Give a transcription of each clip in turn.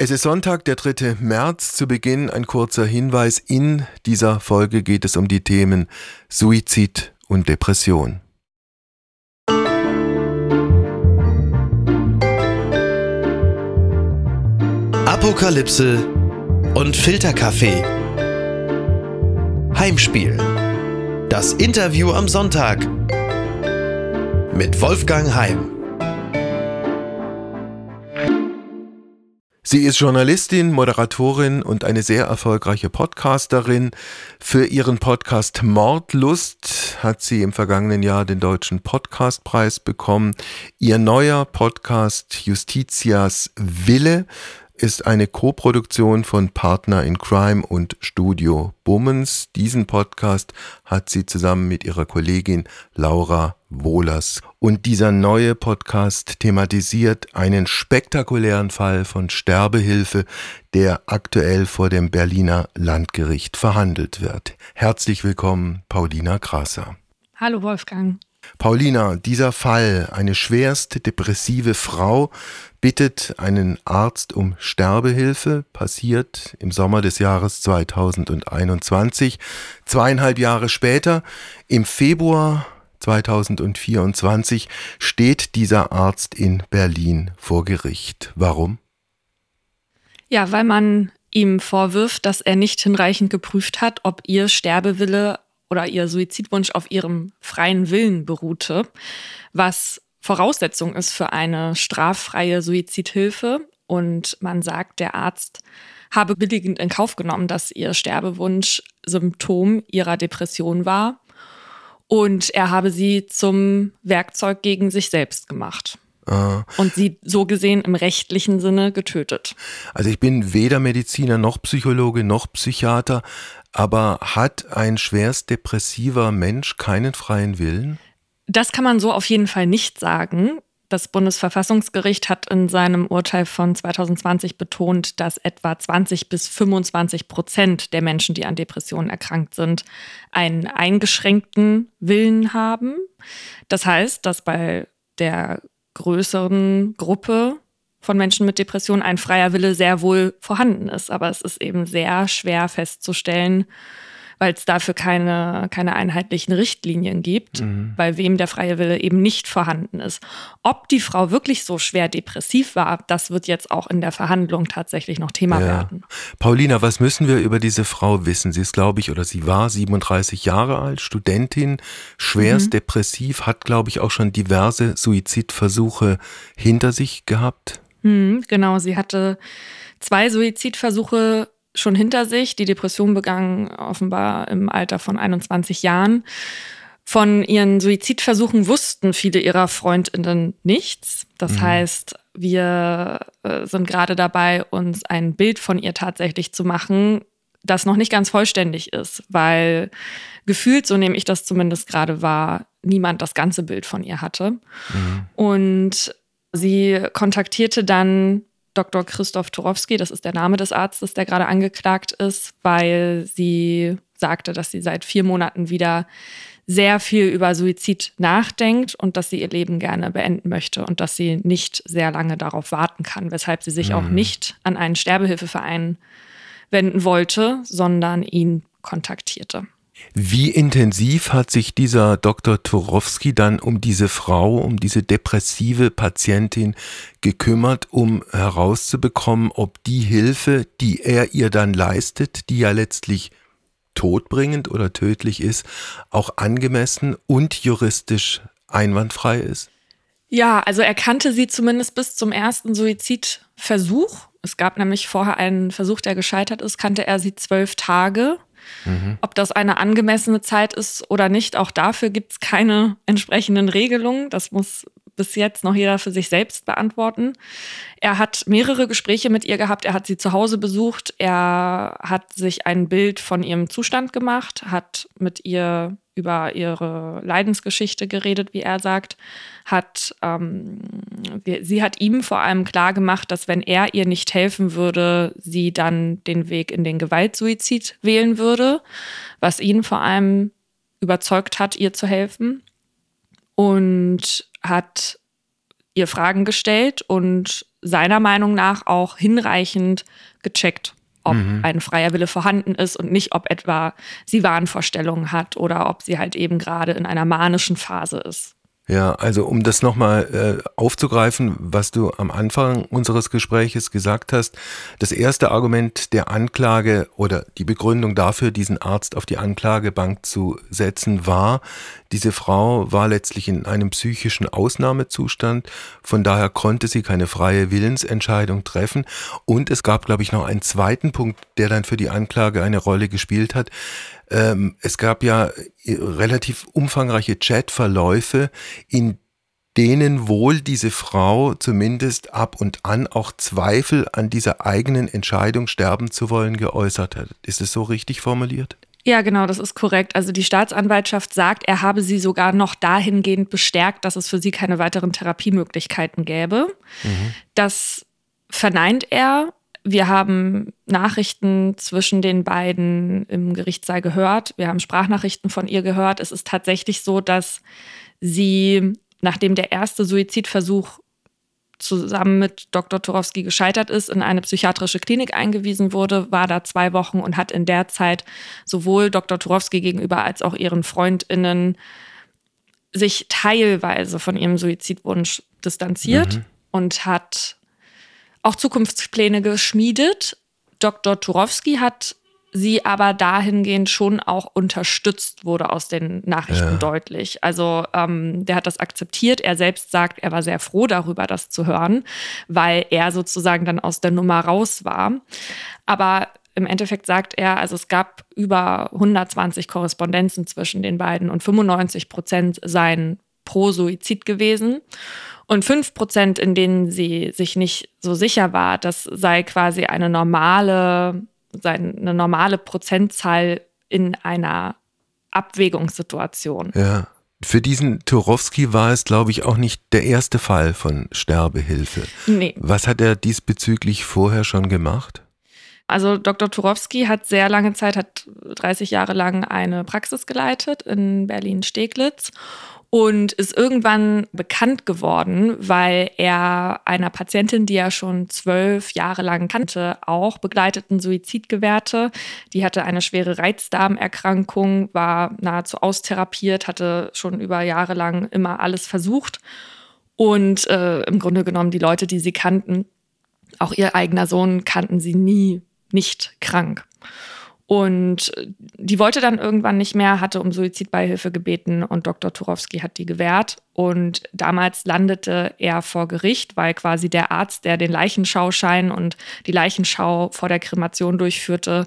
Es ist Sonntag, der 3. März. Zu Beginn ein kurzer Hinweis. In dieser Folge geht es um die Themen Suizid und Depression. Apokalypse und Filterkaffee. Heimspiel. Das Interview am Sonntag mit Wolfgang Heim. Sie ist Journalistin, Moderatorin und eine sehr erfolgreiche Podcasterin. Für ihren Podcast Mordlust hat sie im vergangenen Jahr den Deutschen Podcastpreis bekommen. Ihr neuer Podcast Justitias Wille ist eine Koproduktion von Partner in Crime und Studio Bummens. Diesen Podcast hat sie zusammen mit ihrer Kollegin Laura Wohlers. Und dieser neue Podcast thematisiert einen spektakulären Fall von Sterbehilfe, der aktuell vor dem Berliner Landgericht verhandelt wird. Herzlich willkommen, Paulina Krasser. Hallo Wolfgang. Paulina, dieser Fall, eine schwerst depressive Frau bittet einen Arzt um Sterbehilfe, passiert im Sommer des Jahres 2021. Zweieinhalb Jahre später, im Februar 2024, steht dieser Arzt in Berlin vor Gericht. Warum? Ja, weil man ihm vorwirft, dass er nicht hinreichend geprüft hat, ob ihr Sterbewille oder ihr Suizidwunsch auf ihrem freien Willen beruhte, was Voraussetzung ist für eine straffreie Suizidhilfe. Und man sagt, der Arzt habe billigend in Kauf genommen, dass ihr Sterbewunsch Symptom ihrer Depression war. Und er habe sie zum Werkzeug gegen sich selbst gemacht. Ah. Und sie so gesehen im rechtlichen Sinne getötet. Also ich bin weder Mediziner noch Psychologe noch Psychiater, aber hat ein schwerst depressiver Mensch keinen freien Willen? Das kann man so auf jeden Fall nicht sagen. Das Bundesverfassungsgericht hat in seinem Urteil von 2020 betont, dass etwa 20 bis 25 Prozent der Menschen, die an Depressionen erkrankt sind, einen eingeschränkten Willen haben. Das heißt, dass bei der größeren Gruppe von Menschen mit Depressionen ein freier Wille sehr wohl vorhanden ist. Aber es ist eben sehr schwer festzustellen, weil es dafür keine, keine einheitlichen Richtlinien gibt, mhm. bei wem der freie Wille eben nicht vorhanden ist. Ob die Frau wirklich so schwer depressiv war, das wird jetzt auch in der Verhandlung tatsächlich noch Thema ja. werden. Paulina, was müssen wir über diese Frau wissen? Sie ist, glaube ich, oder sie war 37 Jahre alt, Studentin, schwerst mhm. depressiv, hat, glaube ich, auch schon diverse Suizidversuche hinter sich gehabt. Mhm, genau, sie hatte zwei Suizidversuche schon hinter sich. Die Depression begann offenbar im Alter von 21 Jahren. Von ihren Suizidversuchen wussten viele ihrer Freundinnen nichts. Das mhm. heißt, wir äh, sind gerade dabei, uns ein Bild von ihr tatsächlich zu machen, das noch nicht ganz vollständig ist, weil gefühlt, so nehme ich das zumindest gerade wahr, niemand das ganze Bild von ihr hatte. Mhm. Und sie kontaktierte dann Dr. Christoph Turowski, das ist der Name des Arztes, der gerade angeklagt ist, weil sie sagte, dass sie seit vier Monaten wieder sehr viel über Suizid nachdenkt und dass sie ihr Leben gerne beenden möchte und dass sie nicht sehr lange darauf warten kann, weshalb sie sich mhm. auch nicht an einen Sterbehilfeverein wenden wollte, sondern ihn kontaktierte. Wie intensiv hat sich dieser Dr. Turowski dann um diese Frau, um diese depressive Patientin gekümmert, um herauszubekommen, ob die Hilfe, die er ihr dann leistet, die ja letztlich todbringend oder tödlich ist, auch angemessen und juristisch einwandfrei ist? Ja, also er kannte sie zumindest bis zum ersten Suizidversuch. Es gab nämlich vorher einen Versuch, der gescheitert ist, kannte er sie zwölf Tage. Mhm. Ob das eine angemessene Zeit ist oder nicht, auch dafür gibt es keine entsprechenden Regelungen. Das muss bis jetzt noch jeder für sich selbst beantworten. Er hat mehrere Gespräche mit ihr gehabt, er hat sie zu Hause besucht, er hat sich ein Bild von ihrem Zustand gemacht, hat mit ihr über ihre Leidensgeschichte geredet, wie er sagt, hat ähm, sie hat ihm vor allem klar gemacht, dass wenn er ihr nicht helfen würde, sie dann den Weg in den Gewaltsuizid wählen würde, was ihn vor allem überzeugt hat, ihr zu helfen und hat ihr Fragen gestellt und seiner Meinung nach auch hinreichend gecheckt, ob mhm. ein freier Wille vorhanden ist und nicht, ob etwa sie Wahnvorstellungen hat oder ob sie halt eben gerade in einer manischen Phase ist. Ja, also um das nochmal äh, aufzugreifen, was du am Anfang unseres Gespräches gesagt hast, das erste Argument der Anklage oder die Begründung dafür, diesen Arzt auf die Anklagebank zu setzen, war, diese Frau war letztlich in einem psychischen Ausnahmezustand, von daher konnte sie keine freie Willensentscheidung treffen. Und es gab, glaube ich, noch einen zweiten Punkt, der dann für die Anklage eine Rolle gespielt hat. Ähm, es gab ja äh, relativ umfangreiche Chatverläufe, in denen wohl diese Frau zumindest ab und an auch Zweifel an dieser eigenen Entscheidung, sterben zu wollen, geäußert hat. Ist es so richtig formuliert? Ja, genau, das ist korrekt. Also die Staatsanwaltschaft sagt, er habe sie sogar noch dahingehend bestärkt, dass es für sie keine weiteren Therapiemöglichkeiten gäbe. Mhm. Das verneint er wir haben Nachrichten zwischen den beiden im Gerichtssaal gehört. Wir haben Sprachnachrichten von ihr gehört. Es ist tatsächlich so, dass sie, nachdem der erste Suizidversuch zusammen mit Dr. Turowski gescheitert ist, in eine psychiatrische Klinik eingewiesen wurde, war da zwei Wochen und hat in der Zeit sowohl Dr. Turowski gegenüber als auch ihren Freundinnen sich teilweise von ihrem Suizidwunsch distanziert mhm. und hat auch Zukunftspläne geschmiedet. Dr. Turowski hat sie aber dahingehend schon auch unterstützt, wurde aus den Nachrichten ja. deutlich. Also ähm, der hat das akzeptiert. Er selbst sagt, er war sehr froh darüber, das zu hören, weil er sozusagen dann aus der Nummer raus war. Aber im Endeffekt sagt er, also es gab über 120 Korrespondenzen zwischen den beiden und 95 Prozent seien pro Suizid gewesen. Und fünf Prozent, in denen sie sich nicht so sicher war, das sei quasi eine normale, eine normale Prozentzahl in einer Abwägungssituation. Ja. Für diesen Turowski war es, glaube ich, auch nicht der erste Fall von Sterbehilfe. Nee. Was hat er diesbezüglich vorher schon gemacht? Also Dr. Turowski hat sehr lange Zeit, hat 30 Jahre lang eine Praxis geleitet in Berlin-Steglitz und ist irgendwann bekannt geworden, weil er einer Patientin, die er schon zwölf Jahre lang kannte, auch begleiteten Suizid gewährte. Die hatte eine schwere Reizdarmerkrankung, war nahezu austherapiert, hatte schon über Jahre lang immer alles versucht. Und äh, im Grunde genommen die Leute, die sie kannten, auch ihr eigener Sohn kannten sie nie nicht krank. Und die wollte dann irgendwann nicht mehr, hatte um Suizidbeihilfe gebeten und Dr. Turowski hat die gewährt. Und damals landete er vor Gericht, weil quasi der Arzt, der den Leichenschauschein und die Leichenschau vor der Kremation durchführte,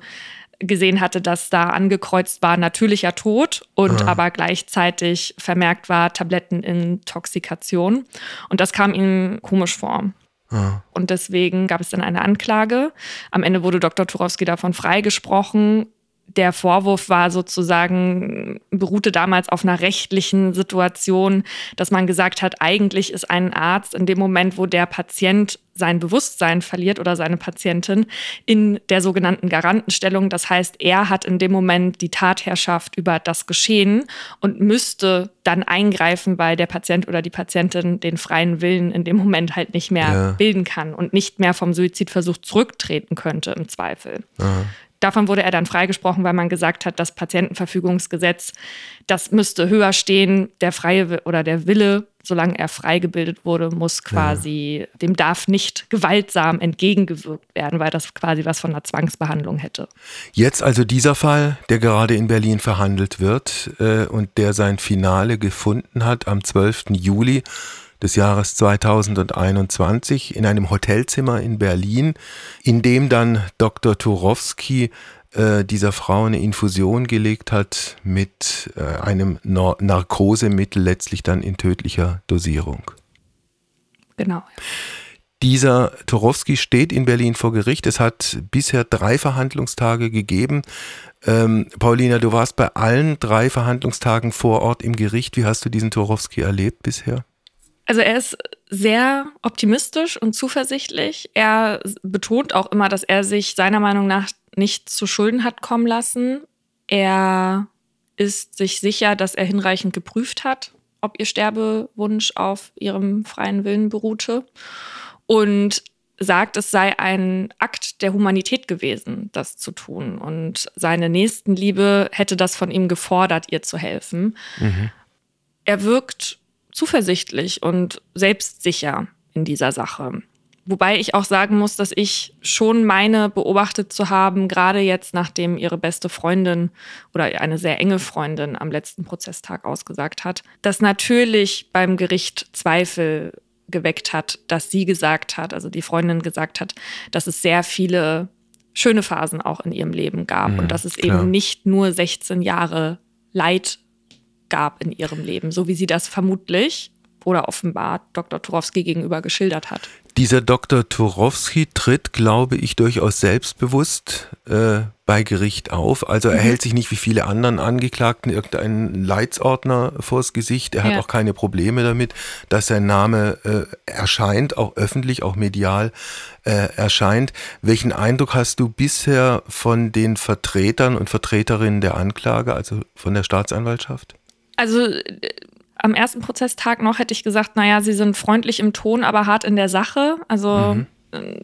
gesehen hatte, dass da angekreuzt war natürlicher Tod und ah. aber gleichzeitig vermerkt war Tablettenintoxikation. Und das kam ihm komisch vor. Und deswegen gab es dann eine Anklage. Am Ende wurde Dr. Turowski davon freigesprochen der Vorwurf war sozusagen, beruhte damals auf einer rechtlichen Situation, dass man gesagt hat, eigentlich ist ein Arzt in dem Moment, wo der Patient sein Bewusstsein verliert oder seine Patientin in der sogenannten Garantenstellung. Das heißt, er hat in dem Moment die Tatherrschaft über das Geschehen und müsste dann eingreifen, weil der Patient oder die Patientin den freien Willen in dem Moment halt nicht mehr ja. bilden kann und nicht mehr vom Suizidversuch zurücktreten könnte im Zweifel. Aha. Davon wurde er dann freigesprochen, weil man gesagt hat, das Patientenverfügungsgesetz, das müsste höher stehen. Der freie oder der Wille, solange er freigebildet wurde, muss quasi, ja. dem darf nicht gewaltsam entgegengewirkt werden, weil das quasi was von einer Zwangsbehandlung hätte. Jetzt also dieser Fall, der gerade in Berlin verhandelt wird äh, und der sein Finale gefunden hat am 12. Juli des Jahres 2021 in einem Hotelzimmer in Berlin, in dem dann Dr. Turowski äh, dieser Frau eine Infusion gelegt hat mit äh, einem Nar Narkosemittel, letztlich dann in tödlicher Dosierung. Genau. Dieser Turowski steht in Berlin vor Gericht. Es hat bisher drei Verhandlungstage gegeben. Ähm, Paulina, du warst bei allen drei Verhandlungstagen vor Ort im Gericht. Wie hast du diesen Turowski erlebt bisher? Also er ist sehr optimistisch und zuversichtlich. Er betont auch immer, dass er sich seiner Meinung nach nicht zu Schulden hat kommen lassen. Er ist sich sicher, dass er hinreichend geprüft hat, ob ihr Sterbewunsch auf ihrem freien Willen beruhte. Und sagt, es sei ein Akt der Humanität gewesen, das zu tun. Und seine Nächstenliebe hätte das von ihm gefordert, ihr zu helfen. Mhm. Er wirkt zuversichtlich und selbstsicher in dieser Sache. Wobei ich auch sagen muss, dass ich schon meine beobachtet zu haben, gerade jetzt, nachdem ihre beste Freundin oder eine sehr enge Freundin am letzten Prozesstag ausgesagt hat, dass natürlich beim Gericht Zweifel geweckt hat, dass sie gesagt hat, also die Freundin gesagt hat, dass es sehr viele schöne Phasen auch in ihrem Leben gab mhm, und dass es klar. eben nicht nur 16 Jahre Leid gab in ihrem Leben, so wie sie das vermutlich oder offenbar Dr. Turowski gegenüber geschildert hat. Dieser Dr. Turowski tritt, glaube ich, durchaus selbstbewusst äh, bei Gericht auf. Also er mhm. hält sich nicht wie viele anderen Angeklagten irgendeinen Leitsordner vors Gesicht. Er ja. hat auch keine Probleme damit, dass sein Name äh, erscheint, auch öffentlich, auch medial äh, erscheint. Welchen Eindruck hast du bisher von den Vertretern und Vertreterinnen der Anklage, also von der Staatsanwaltschaft? Also äh, am ersten Prozesstag noch hätte ich gesagt, naja, sie sind freundlich im Ton, aber hart in der Sache. Also mhm.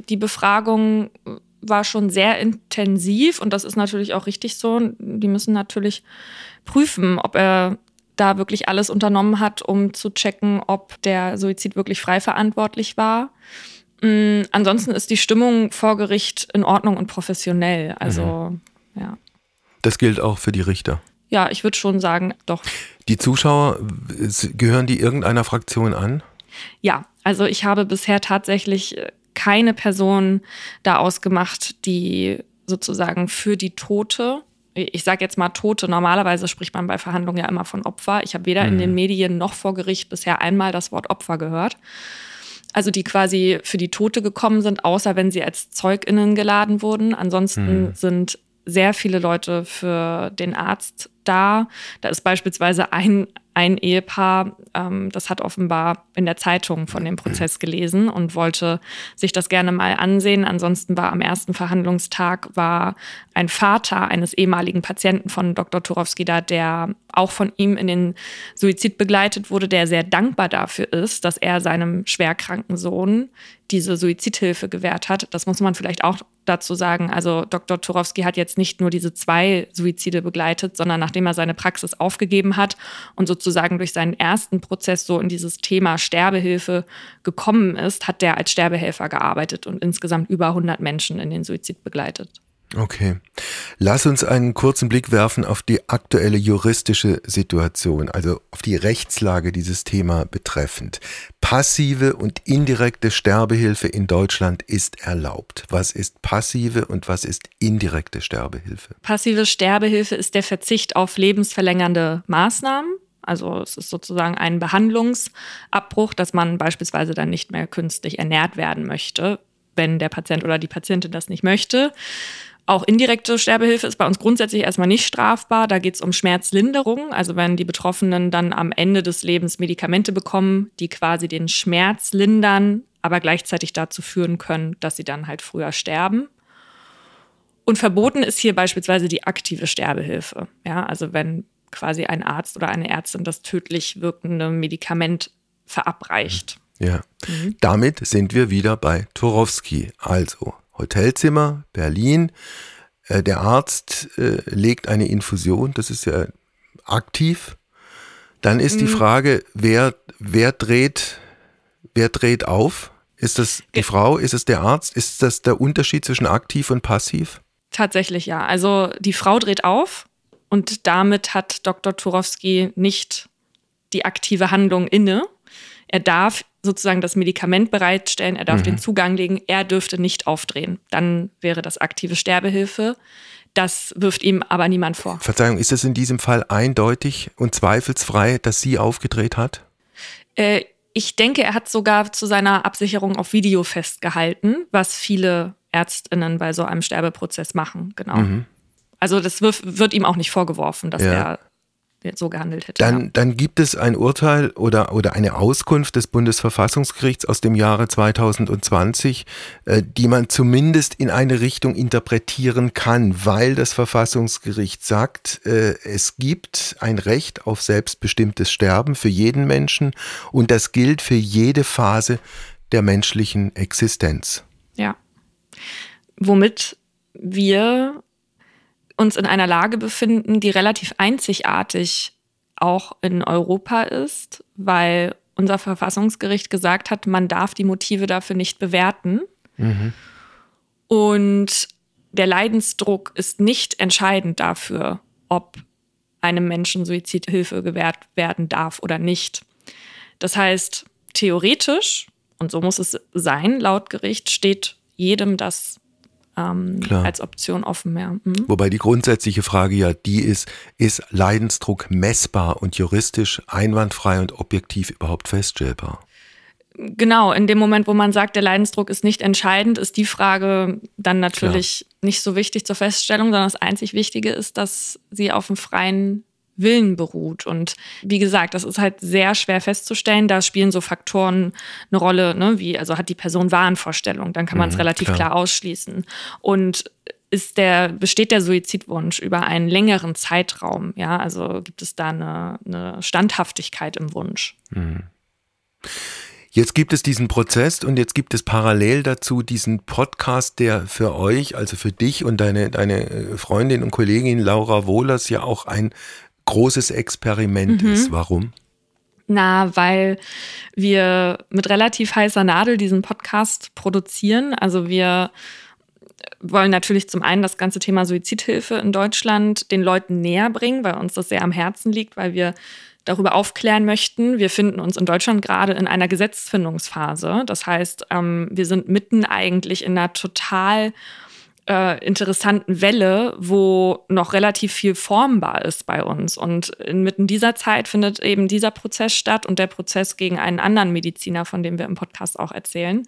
die Befragung war schon sehr intensiv und das ist natürlich auch richtig so. Die müssen natürlich prüfen, ob er da wirklich alles unternommen hat, um zu checken, ob der Suizid wirklich frei verantwortlich war. Mhm. Ansonsten ist die Stimmung vor Gericht in Ordnung und professionell. Also, mhm. ja. Das gilt auch für die Richter. Ja, ich würde schon sagen, doch. Die Zuschauer, gehören die irgendeiner Fraktion an? Ja, also ich habe bisher tatsächlich äh, keine Person da ausgemacht, die sozusagen für die Tote, ich sage jetzt mal Tote, normalerweise spricht man bei Verhandlungen ja immer von Opfer. Ich habe weder mhm. in den Medien noch vor Gericht bisher einmal das Wort Opfer gehört. Also die quasi für die Tote gekommen sind, außer wenn sie als Zeuginnen geladen wurden. Ansonsten mhm. sind sehr viele Leute für den Arzt da. Da ist beispielsweise ein, ein Ehepaar, ähm, das hat offenbar in der Zeitung von dem Prozess gelesen und wollte sich das gerne mal ansehen. Ansonsten war am ersten Verhandlungstag war ein Vater eines ehemaligen Patienten von Dr. Turowski da, der auch von ihm in den Suizid begleitet wurde, der sehr dankbar dafür ist, dass er seinem schwerkranken Sohn diese Suizidhilfe gewährt hat. Das muss man vielleicht auch dazu sagen. Also Dr. Turowski hat jetzt nicht nur diese zwei Suizide begleitet, sondern nachdem er seine Praxis aufgegeben hat und sozusagen durch seinen ersten Prozess so in dieses Thema Sterbehilfe gekommen ist, hat der als Sterbehelfer gearbeitet und insgesamt über 100 Menschen in den Suizid begleitet. Okay. Lass uns einen kurzen Blick werfen auf die aktuelle juristische Situation, also auf die Rechtslage dieses Thema betreffend. Passive und indirekte Sterbehilfe in Deutschland ist erlaubt. Was ist passive und was ist indirekte Sterbehilfe? Passive Sterbehilfe ist der Verzicht auf lebensverlängernde Maßnahmen. Also es ist sozusagen ein Behandlungsabbruch, dass man beispielsweise dann nicht mehr künstlich ernährt werden möchte, wenn der Patient oder die Patientin das nicht möchte. Auch indirekte Sterbehilfe ist bei uns grundsätzlich erstmal nicht strafbar. Da geht es um Schmerzlinderung. Also wenn die Betroffenen dann am Ende des Lebens Medikamente bekommen, die quasi den Schmerz lindern, aber gleichzeitig dazu führen können, dass sie dann halt früher sterben. Und verboten ist hier beispielsweise die aktive Sterbehilfe. Ja, also wenn quasi ein Arzt oder eine Ärztin das tödlich wirkende Medikament verabreicht. Ja, mhm. damit sind wir wieder bei Torowski. Also Hotelzimmer, Berlin. Äh, der Arzt äh, legt eine Infusion, das ist ja aktiv. Dann ist mhm. die Frage, wer, wer, dreht, wer dreht auf? Ist das die Frau? Ist es der Arzt? Ist das der Unterschied zwischen aktiv und passiv? Tatsächlich ja. Also die Frau dreht auf und damit hat Dr. Turowski nicht die aktive Handlung inne. Er darf sozusagen das Medikament bereitstellen, er darf mhm. den Zugang legen, er dürfte nicht aufdrehen. Dann wäre das aktive Sterbehilfe. Das wirft ihm aber niemand vor. Verzeihung, ist es in diesem Fall eindeutig und zweifelsfrei, dass sie aufgedreht hat? Äh, ich denke, er hat sogar zu seiner Absicherung auf Video festgehalten, was viele Ärztinnen bei so einem Sterbeprozess machen, genau. Mhm. Also das wird, wird, ihm auch nicht vorgeworfen, dass ja. er so gehandelt hätte. Dann, ja. dann gibt es ein Urteil oder, oder eine Auskunft des Bundesverfassungsgerichts aus dem Jahre 2020, äh, die man zumindest in eine Richtung interpretieren kann, weil das Verfassungsgericht sagt, äh, es gibt ein Recht auf selbstbestimmtes Sterben für jeden Menschen und das gilt für jede Phase der menschlichen Existenz. Ja. Womit wir uns in einer Lage befinden, die relativ einzigartig auch in Europa ist, weil unser Verfassungsgericht gesagt hat, man darf die Motive dafür nicht bewerten. Mhm. Und der Leidensdruck ist nicht entscheidend dafür, ob einem Menschen Suizidhilfe gewährt werden darf oder nicht. Das heißt, theoretisch, und so muss es sein, laut Gericht steht jedem das ähm, als Option offen. Ja. Mhm. Wobei die grundsätzliche Frage ja die ist, ist Leidensdruck messbar und juristisch einwandfrei und objektiv überhaupt feststellbar? Genau, in dem Moment, wo man sagt, der Leidensdruck ist nicht entscheidend, ist die Frage dann natürlich Klar. nicht so wichtig zur Feststellung, sondern das einzig Wichtige ist, dass sie auf dem freien Willen beruht. Und wie gesagt, das ist halt sehr schwer festzustellen. Da spielen so Faktoren eine Rolle, ne? wie, also hat die Person Wahnvorstellung, dann kann man es mhm, relativ klar. klar ausschließen. Und ist der, besteht der Suizidwunsch über einen längeren Zeitraum? Ja, also gibt es da eine, eine Standhaftigkeit im Wunsch? Mhm. Jetzt gibt es diesen Prozess und jetzt gibt es parallel dazu diesen Podcast, der für euch, also für dich und deine, deine Freundin und Kollegin Laura Wohlers ja auch ein großes Experiment mhm. ist. Warum? Na, weil wir mit relativ heißer Nadel diesen Podcast produzieren. Also wir wollen natürlich zum einen das ganze Thema Suizidhilfe in Deutschland den Leuten näher bringen, weil uns das sehr am Herzen liegt, weil wir darüber aufklären möchten. Wir finden uns in Deutschland gerade in einer Gesetzfindungsphase. Das heißt, ähm, wir sind mitten eigentlich in einer total äh, interessanten Welle, wo noch relativ viel formbar ist bei uns. Und inmitten dieser Zeit findet eben dieser Prozess statt und der Prozess gegen einen anderen Mediziner, von dem wir im Podcast auch erzählen,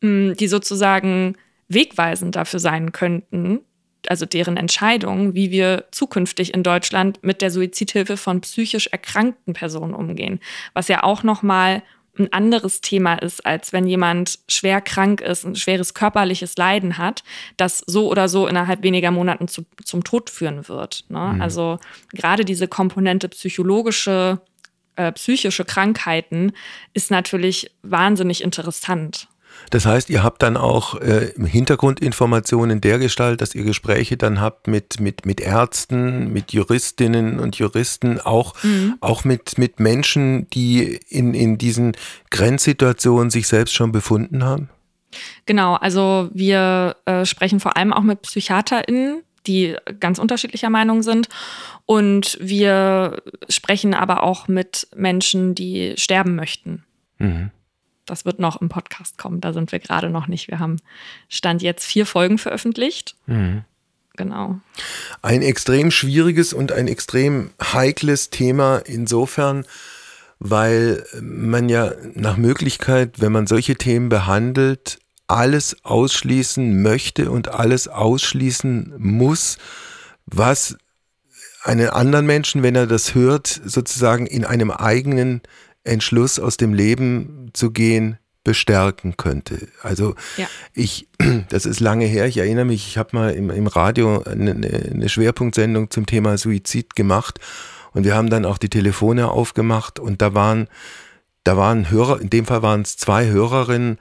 mm, die sozusagen wegweisend dafür sein könnten, also deren Entscheidung, wie wir zukünftig in Deutschland mit der Suizidhilfe von psychisch erkrankten Personen umgehen, was ja auch noch mal ein anderes Thema ist, als wenn jemand schwer krank ist, ein schweres körperliches Leiden hat, das so oder so innerhalb weniger Monaten zu, zum Tod führen wird. Ne? Mhm. Also gerade diese Komponente psychologische, äh, psychische Krankheiten ist natürlich wahnsinnig interessant. Das heißt, ihr habt dann auch äh, Hintergrundinformationen der Gestalt, dass ihr Gespräche dann habt mit, mit, mit Ärzten, mit Juristinnen und Juristen, auch, mhm. auch mit, mit Menschen, die in, in diesen Grenzsituationen sich selbst schon befunden haben? Genau, also wir äh, sprechen vor allem auch mit PsychiaterInnen, die ganz unterschiedlicher Meinung sind. Und wir sprechen aber auch mit Menschen, die sterben möchten. Mhm das wird noch im Podcast kommen. Da sind wir gerade noch nicht. Wir haben Stand jetzt vier Folgen veröffentlicht. Mhm. Genau. Ein extrem schwieriges und ein extrem heikles Thema insofern, weil man ja nach Möglichkeit, wenn man solche Themen behandelt, alles ausschließen möchte und alles ausschließen muss, was einen anderen Menschen, wenn er das hört, sozusagen in einem eigenen Entschluss aus dem Leben zu gehen bestärken könnte. Also ja. ich, das ist lange her, ich erinnere mich, ich habe mal im, im Radio eine, eine Schwerpunktsendung zum Thema Suizid gemacht und wir haben dann auch die Telefone aufgemacht und da waren, da waren Hörer, in dem Fall waren es zwei Hörerinnen,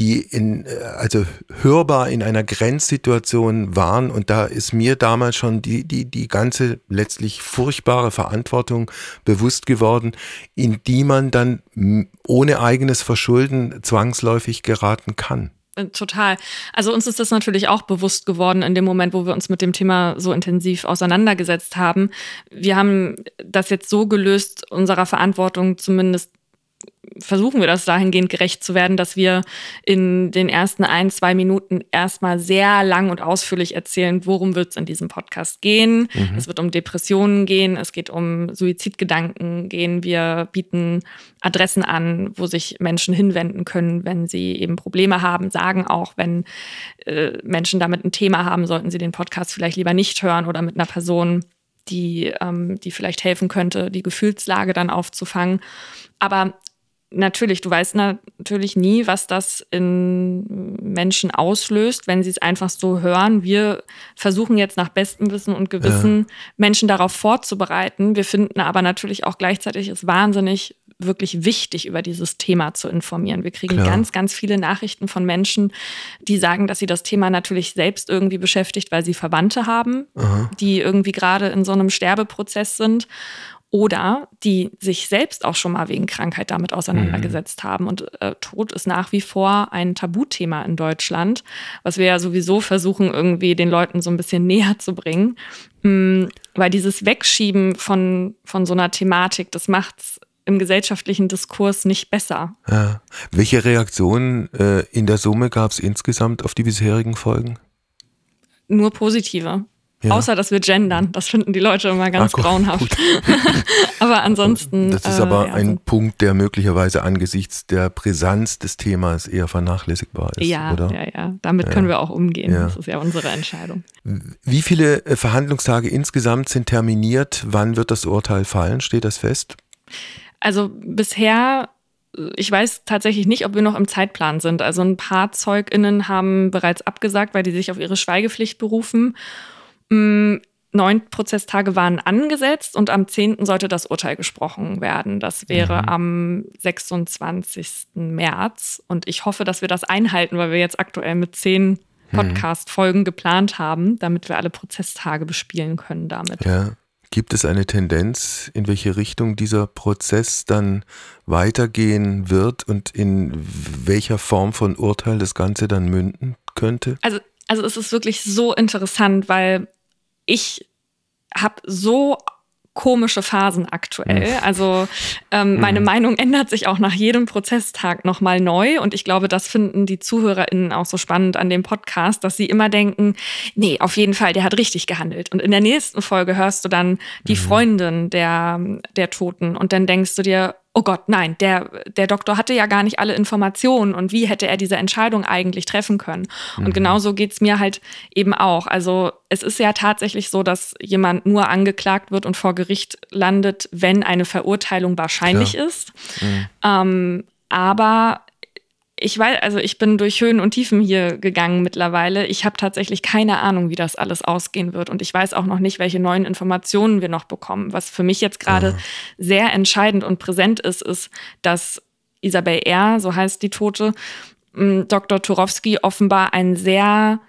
die in, äh, also hörbar in einer Grenzsituation waren. Und da ist mir damals schon die, die, die ganze letztlich furchtbare Verantwortung bewusst geworden, in die man dann ohne eigenes Verschulden zwangsläufig geraten kann. Äh, total. Also uns ist das natürlich auch bewusst geworden in dem Moment, wo wir uns mit dem Thema so intensiv auseinandergesetzt haben. Wir haben das jetzt so gelöst, unserer Verantwortung zumindest versuchen wir das dahingehend gerecht zu werden, dass wir in den ersten ein, zwei Minuten erstmal sehr lang und ausführlich erzählen, worum wird es in diesem Podcast gehen. Mhm. Es wird um Depressionen gehen, es geht um Suizidgedanken gehen. Wir bieten Adressen an, wo sich Menschen hinwenden können, wenn sie eben Probleme haben, sagen auch, wenn äh, Menschen damit ein Thema haben, sollten sie den Podcast vielleicht lieber nicht hören oder mit einer Person die, ähm, die vielleicht helfen könnte, die Gefühlslage dann aufzufangen. Aber natürlich, du weißt natürlich nie, was das in Menschen auslöst, wenn sie es einfach so hören. Wir versuchen jetzt nach bestem Wissen und Gewissen ja. Menschen darauf vorzubereiten. Wir finden aber natürlich auch gleichzeitig es wahnsinnig wirklich wichtig, über dieses Thema zu informieren. Wir kriegen Klar. ganz, ganz viele Nachrichten von Menschen, die sagen, dass sie das Thema natürlich selbst irgendwie beschäftigt, weil sie Verwandte haben, Aha. die irgendwie gerade in so einem Sterbeprozess sind oder die sich selbst auch schon mal wegen Krankheit damit auseinandergesetzt mhm. haben. Und äh, Tod ist nach wie vor ein Tabuthema in Deutschland, was wir ja sowieso versuchen, irgendwie den Leuten so ein bisschen näher zu bringen. Mhm, weil dieses Wegschieben von, von so einer Thematik, das macht's im gesellschaftlichen Diskurs nicht besser. Ja. Welche Reaktionen äh, in der Summe gab es insgesamt auf die bisherigen Folgen? Nur positive. Ja. Außer, dass wir gendern. Das finden die Leute immer ganz Ach, grauenhaft. aber ansonsten. Das ist äh, aber ja, ein so. Punkt, der möglicherweise angesichts der Brisanz des Themas eher vernachlässigbar ist, ja, oder? Ja, ja. Damit ja. können wir auch umgehen. Das ist ja unsere Entscheidung. Wie viele äh, Verhandlungstage insgesamt sind terminiert? Wann wird das Urteil fallen? Steht das fest? Also bisher ich weiß tatsächlich nicht, ob wir noch im Zeitplan sind. Also ein paar ZeugInnen haben bereits abgesagt, weil die sich auf ihre Schweigepflicht berufen. Mm, neun Prozesstage waren angesetzt und am 10. sollte das Urteil gesprochen werden. Das wäre mhm. am 26. März. Und ich hoffe, dass wir das einhalten, weil wir jetzt aktuell mit zehn mhm. Podcast-Folgen geplant haben, damit wir alle Prozesstage bespielen können damit. Ja. Gibt es eine Tendenz, in welche Richtung dieser Prozess dann weitergehen wird und in welcher Form von Urteil das Ganze dann münden könnte? Also, also es ist wirklich so interessant, weil ich habe so komische Phasen aktuell. Also ähm, meine mhm. Meinung ändert sich auch nach jedem Prozesstag nochmal neu. Und ich glaube, das finden die ZuhörerInnen auch so spannend an dem Podcast, dass sie immer denken, nee, auf jeden Fall, der hat richtig gehandelt. Und in der nächsten Folge hörst du dann die mhm. Freundin der, der Toten und dann denkst du dir, oh Gott, nein, der, der Doktor hatte ja gar nicht alle Informationen und wie hätte er diese Entscheidung eigentlich treffen können? Und mhm. genauso geht's mir halt eben auch. Also es ist ja tatsächlich so, dass jemand nur angeklagt wird und vor Gericht landet, wenn eine Verurteilung wahrscheinlich Klar. ist. Mhm. Ähm, aber ich weiß, also ich bin durch Höhen und Tiefen hier gegangen mittlerweile. Ich habe tatsächlich keine Ahnung, wie das alles ausgehen wird. Und ich weiß auch noch nicht, welche neuen Informationen wir noch bekommen. Was für mich jetzt gerade sehr entscheidend und präsent ist, ist, dass Isabel R., so heißt die Tote, Dr. Turowski offenbar ein sehr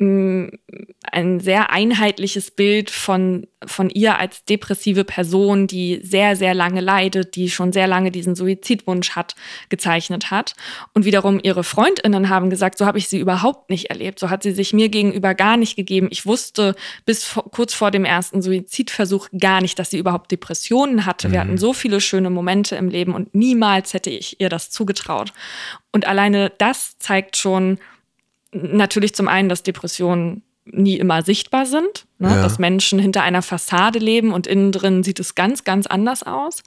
ein sehr einheitliches Bild von, von ihr als depressive Person, die sehr, sehr lange leidet, die schon sehr lange diesen Suizidwunsch hat, gezeichnet hat. Und wiederum ihre Freundinnen haben gesagt, so habe ich sie überhaupt nicht erlebt. So hat sie sich mir gegenüber gar nicht gegeben. Ich wusste bis vor, kurz vor dem ersten Suizidversuch gar nicht, dass sie überhaupt Depressionen hatte. Mhm. Wir hatten so viele schöne Momente im Leben und niemals hätte ich ihr das zugetraut. Und alleine das zeigt schon, natürlich zum einen, dass Depressionen nie immer sichtbar sind, ne? ja. dass Menschen hinter einer Fassade leben und innen drin sieht es ganz, ganz anders aus.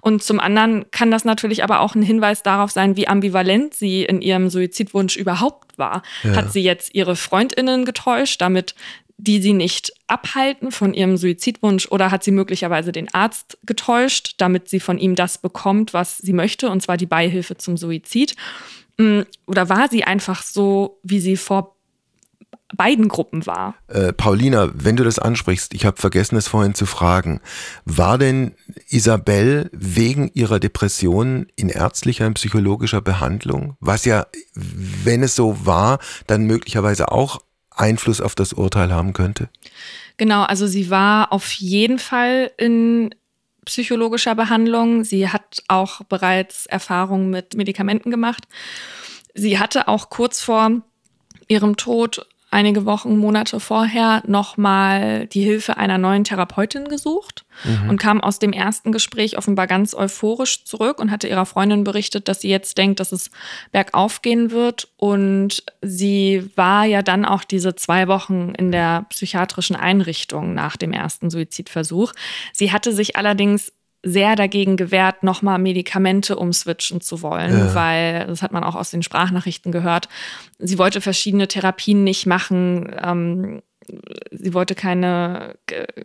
Und zum anderen kann das natürlich aber auch ein Hinweis darauf sein, wie ambivalent sie in ihrem Suizidwunsch überhaupt war. Ja. Hat sie jetzt ihre Freundinnen getäuscht, damit die sie nicht abhalten von ihrem Suizidwunsch oder hat sie möglicherweise den Arzt getäuscht, damit sie von ihm das bekommt, was sie möchte, und zwar die Beihilfe zum Suizid? Mm, oder war sie einfach so, wie sie vor beiden Gruppen war? Äh, Paulina, wenn du das ansprichst, ich habe vergessen es vorhin zu fragen, war denn Isabel wegen ihrer Depression in ärztlicher und psychologischer Behandlung, was ja, wenn es so war, dann möglicherweise auch Einfluss auf das Urteil haben könnte? Genau, also sie war auf jeden Fall in psychologischer Behandlung. Sie hat auch bereits Erfahrungen mit Medikamenten gemacht. Sie hatte auch kurz vor ihrem Tod einige Wochen, Monate vorher nochmal die Hilfe einer neuen Therapeutin gesucht mhm. und kam aus dem ersten Gespräch offenbar ganz euphorisch zurück und hatte ihrer Freundin berichtet, dass sie jetzt denkt, dass es bergauf gehen wird. Und sie war ja dann auch diese zwei Wochen in der psychiatrischen Einrichtung nach dem ersten Suizidversuch. Sie hatte sich allerdings sehr dagegen gewehrt, nochmal Medikamente umswitchen zu wollen, ja. weil, das hat man auch aus den Sprachnachrichten gehört, sie wollte verschiedene Therapien nicht machen, ähm, sie wollte keine,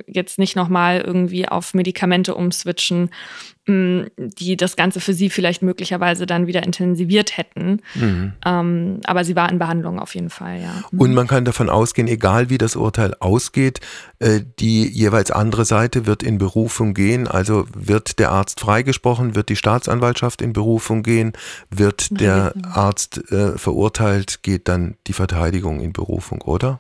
jetzt nicht nochmal irgendwie auf Medikamente umswitchen, mm, die das Ganze für sie vielleicht möglicherweise dann wieder intensiviert hätten. Mhm. Ähm, aber sie war in Behandlung auf jeden Fall, ja. Und man kann davon ausgehen, egal wie das Urteil ausgeht, äh, die jeweils andere Seite wird in Berufung gehen. Also wird der Arzt freigesprochen, wird die Staatsanwaltschaft in Berufung gehen, wird der Arzt äh, verurteilt, geht dann die Verteidigung in Berufung, oder?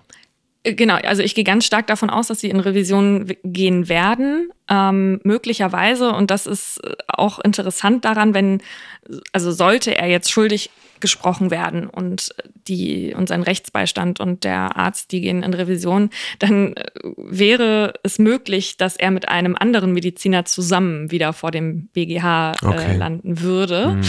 Äh, genau, also ich gehe ganz stark davon aus, dass sie in Revision gehen werden, ähm, möglicherweise. Und das ist äh, auch interessant daran, wenn, also sollte er jetzt schuldig gesprochen werden und die und sein Rechtsbeistand und der Arzt, die gehen in Revision, dann äh, wäre es möglich, dass er mit einem anderen Mediziner zusammen wieder vor dem BGH äh, okay. äh, landen würde, mhm.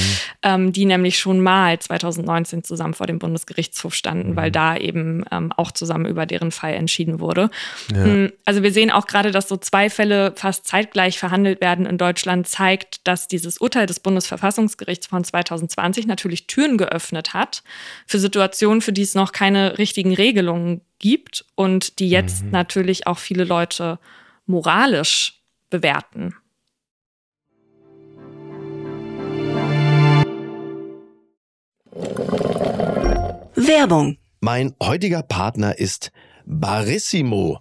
ähm, die nämlich schon mal 2019 zusammen vor dem Bundesgerichtshof standen, mhm. weil da eben ähm, auch zusammen über deren Fall entschieden wurde. Ja. Mm, also wir sehen auch gerade, dass so zwei Fälle fast zeitgleich verhandelt werden in Deutschland, zeigt, dass dieses Urteil des Bundesverfassungsgerichts von 2020 natürlich Türen geöffnet hat für Situationen, für die es noch keine richtigen Regelungen gibt und die jetzt mhm. natürlich auch viele Leute moralisch bewerten. Werbung. Mein heutiger Partner ist Barissimo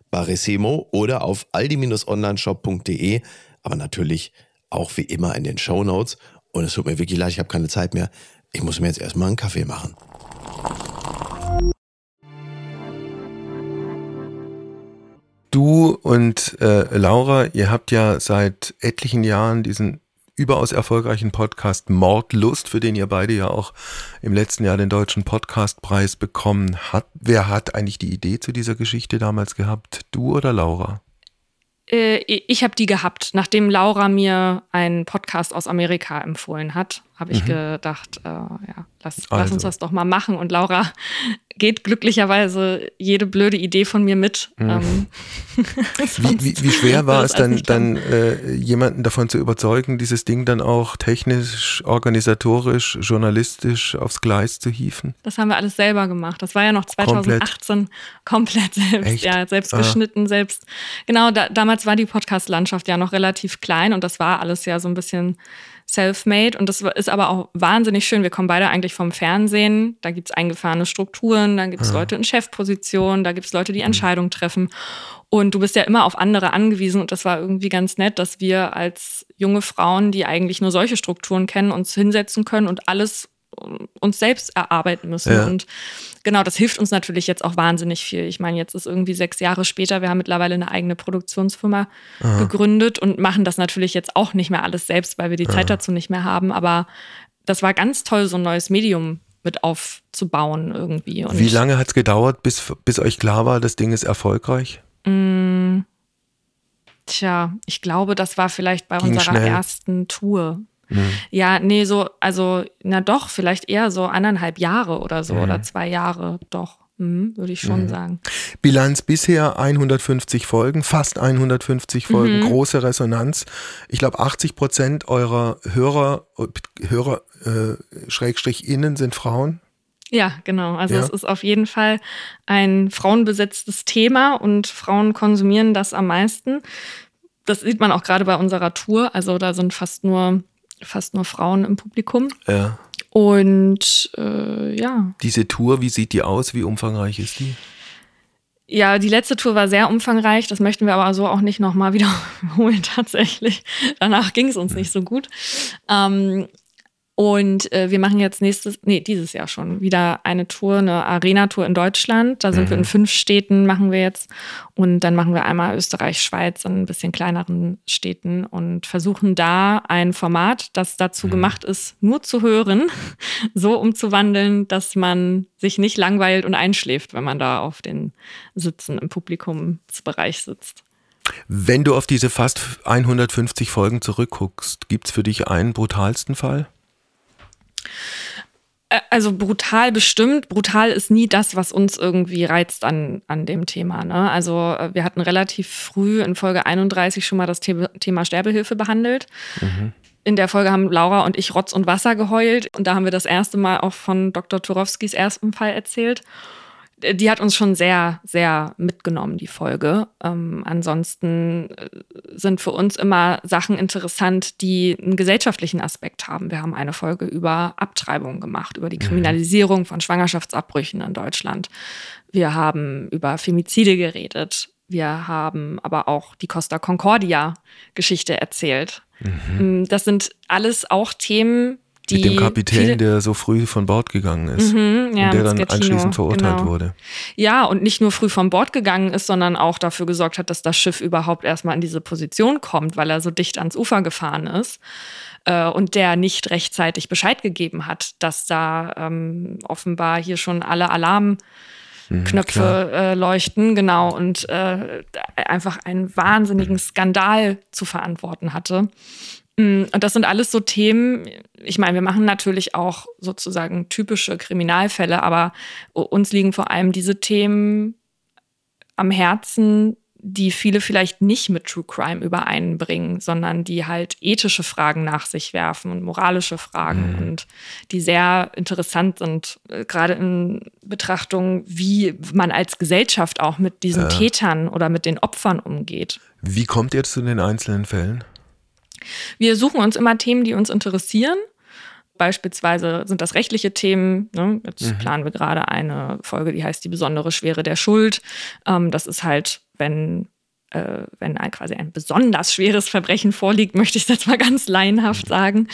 Barissimo oder auf aldi-onlineshop.de, aber natürlich auch wie immer in den Show Notes. Und es tut mir wirklich leid, ich habe keine Zeit mehr. Ich muss mir jetzt erstmal einen Kaffee machen. Du und äh, Laura, ihr habt ja seit etlichen Jahren diesen überaus erfolgreichen Podcast Mordlust, für den ihr beide ja auch im letzten Jahr den deutschen Podcastpreis bekommen habt. Wer hat eigentlich die Idee zu dieser Geschichte damals gehabt? Du oder Laura? Äh, ich habe die gehabt, nachdem Laura mir einen Podcast aus Amerika empfohlen hat habe ich mhm. gedacht, äh, ja, lass, also. lass, uns das doch mal machen. Und Laura geht glücklicherweise jede blöde Idee von mir mit. Mhm. Ähm, wie, wie, wie, schwer war es dann, dann äh, jemanden davon zu überzeugen, dieses Ding dann auch technisch, organisatorisch, journalistisch aufs Gleis zu hieven? Das haben wir alles selber gemacht. Das war ja noch 2018 komplett, komplett selbst, Echt? ja, selbst ah. geschnitten, selbst. Genau, da, damals war die Podcast-Landschaft ja noch relativ klein und das war alles ja so ein bisschen self-made und das ist aber auch wahnsinnig schön. Wir kommen beide eigentlich vom Fernsehen. Da gibt es eingefahrene Strukturen, dann gibt es ja. Leute in Chefpositionen, da gibt es Leute, die mhm. Entscheidungen treffen. Und du bist ja immer auf andere angewiesen und das war irgendwie ganz nett, dass wir als junge Frauen, die eigentlich nur solche Strukturen kennen, uns hinsetzen können und alles uns selbst erarbeiten müssen. Ja. Und genau, das hilft uns natürlich jetzt auch wahnsinnig viel. Ich meine, jetzt ist irgendwie sechs Jahre später, wir haben mittlerweile eine eigene Produktionsfirma Aha. gegründet und machen das natürlich jetzt auch nicht mehr alles selbst, weil wir die Aha. Zeit dazu nicht mehr haben. Aber das war ganz toll, so ein neues Medium mit aufzubauen irgendwie. Und Wie lange hat es gedauert, bis, bis euch klar war, das Ding ist erfolgreich? Mm, tja, ich glaube, das war vielleicht bei Ging unserer schnell. ersten Tour. Mhm. Ja, nee, so, also, na doch, vielleicht eher so anderthalb Jahre oder so mhm. oder zwei Jahre, doch. Mhm, würde ich schon mhm. sagen. Bilanz bisher 150 Folgen, fast 150 Folgen, mhm. große Resonanz. Ich glaube, 80 Prozent eurer Hörer, Hörer, äh, Schrägstrich innen sind Frauen. Ja, genau. Also ja. es ist auf jeden Fall ein frauenbesetztes Thema und Frauen konsumieren das am meisten. Das sieht man auch gerade bei unserer Tour. Also da sind fast nur, fast nur Frauen im Publikum. Ja. Und äh, ja. Diese Tour, wie sieht die aus? Wie umfangreich ist die? Ja, die letzte Tour war sehr umfangreich. Das möchten wir aber so auch nicht nochmal wiederholen, tatsächlich. Danach ging es uns nicht so gut. Ähm, und äh, wir machen jetzt nächstes, nee, dieses Jahr schon wieder eine Tour, eine Arena-Tour in Deutschland. Da sind mhm. wir in mhm. fünf Städten, machen wir jetzt. Und dann machen wir einmal Österreich, Schweiz in ein bisschen kleineren Städten und versuchen da ein Format, das dazu mhm. gemacht ist, nur zu hören, so umzuwandeln, dass man sich nicht langweilt und einschläft, wenn man da auf den Sitzen im Publikumsbereich sitzt. Wenn du auf diese fast 150 Folgen zurückguckst, gibt es für dich einen brutalsten Fall? Also brutal bestimmt. Brutal ist nie das, was uns irgendwie reizt an, an dem Thema. Ne? Also äh, wir hatten relativ früh in Folge 31 schon mal das Thema Sterbehilfe behandelt. Mhm. In der Folge haben Laura und ich Rotz und Wasser geheult. Und da haben wir das erste Mal auch von Dr. Turowskis ersten Fall erzählt die hat uns schon sehr, sehr mitgenommen, die Folge. Ähm, ansonsten äh, sind für uns immer Sachen interessant, die einen gesellschaftlichen Aspekt haben. Wir haben eine Folge über Abtreibung gemacht, über die mhm. Kriminalisierung von Schwangerschaftsabbrüchen in Deutschland. Wir haben über Femizide geredet. Wir haben aber auch die Costa Concordia Geschichte erzählt. Mhm. Das sind alles auch Themen, die Mit dem Kapitän, der so früh von Bord gegangen ist mhm, ja, und der dann Schettino, anschließend verurteilt genau. wurde. Ja, und nicht nur früh von Bord gegangen ist, sondern auch dafür gesorgt hat, dass das Schiff überhaupt erstmal in diese Position kommt, weil er so dicht ans Ufer gefahren ist äh, und der nicht rechtzeitig Bescheid gegeben hat, dass da ähm, offenbar hier schon alle Alarm mhm, Knöpfe äh, leuchten, genau, und äh, einfach einen wahnsinnigen Skandal zu verantworten hatte. Mm, und das sind alles so Themen, ich meine, wir machen natürlich auch sozusagen typische Kriminalfälle, aber uns liegen vor allem diese Themen am Herzen, die viele vielleicht nicht mit True Crime übereinbringen, sondern die halt ethische Fragen nach sich werfen und moralische Fragen mhm. und die sehr interessant sind, äh, gerade in Betrachtung, wie man als Gesellschaft auch mit diesen äh. Tätern oder mit den Opfern umgeht. Wie kommt ihr zu den einzelnen Fällen? Wir suchen uns immer Themen, die uns interessieren. Beispielsweise sind das rechtliche Themen. Ne? Jetzt mhm. planen wir gerade eine Folge, die heißt Die besondere Schwere der Schuld. Ähm, das ist halt, wenn äh, wenn ein, quasi ein besonders schweres Verbrechen vorliegt, möchte ich es jetzt mal ganz laienhaft sagen.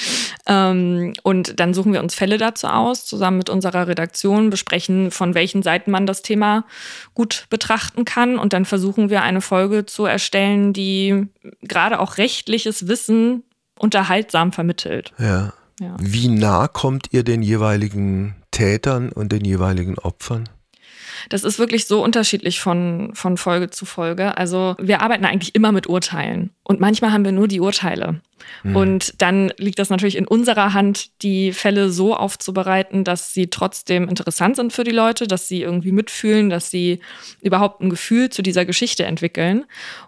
Ähm, und dann suchen wir uns Fälle dazu aus, zusammen mit unserer Redaktion, besprechen, von welchen Seiten man das Thema gut betrachten kann. Und dann versuchen wir eine Folge zu erstellen, die gerade auch rechtliches Wissen unterhaltsam vermittelt. Ja. ja. Wie nah kommt ihr den jeweiligen Tätern und den jeweiligen Opfern? Das ist wirklich so unterschiedlich von, von Folge zu Folge. Also wir arbeiten eigentlich immer mit Urteilen und manchmal haben wir nur die Urteile. Mhm. Und dann liegt das natürlich in unserer Hand, die Fälle so aufzubereiten, dass sie trotzdem interessant sind für die Leute, dass sie irgendwie mitfühlen, dass sie überhaupt ein Gefühl zu dieser Geschichte entwickeln.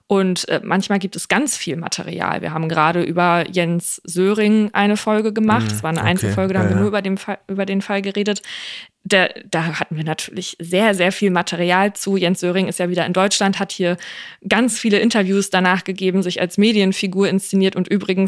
Und äh, manchmal gibt es ganz viel Material. Wir haben gerade über Jens Söring eine Folge gemacht. Mhm, es war eine okay, Einzelfolge, da haben wir nur über den, Fall, über den Fall geredet da, da hatten wir natürlich sehr, sehr viel Material zu. Jens Söring ist ja wieder in Deutschland, hat hier ganz viele Interviews danach gegeben, sich als Medienfigur inszeniert und übrigens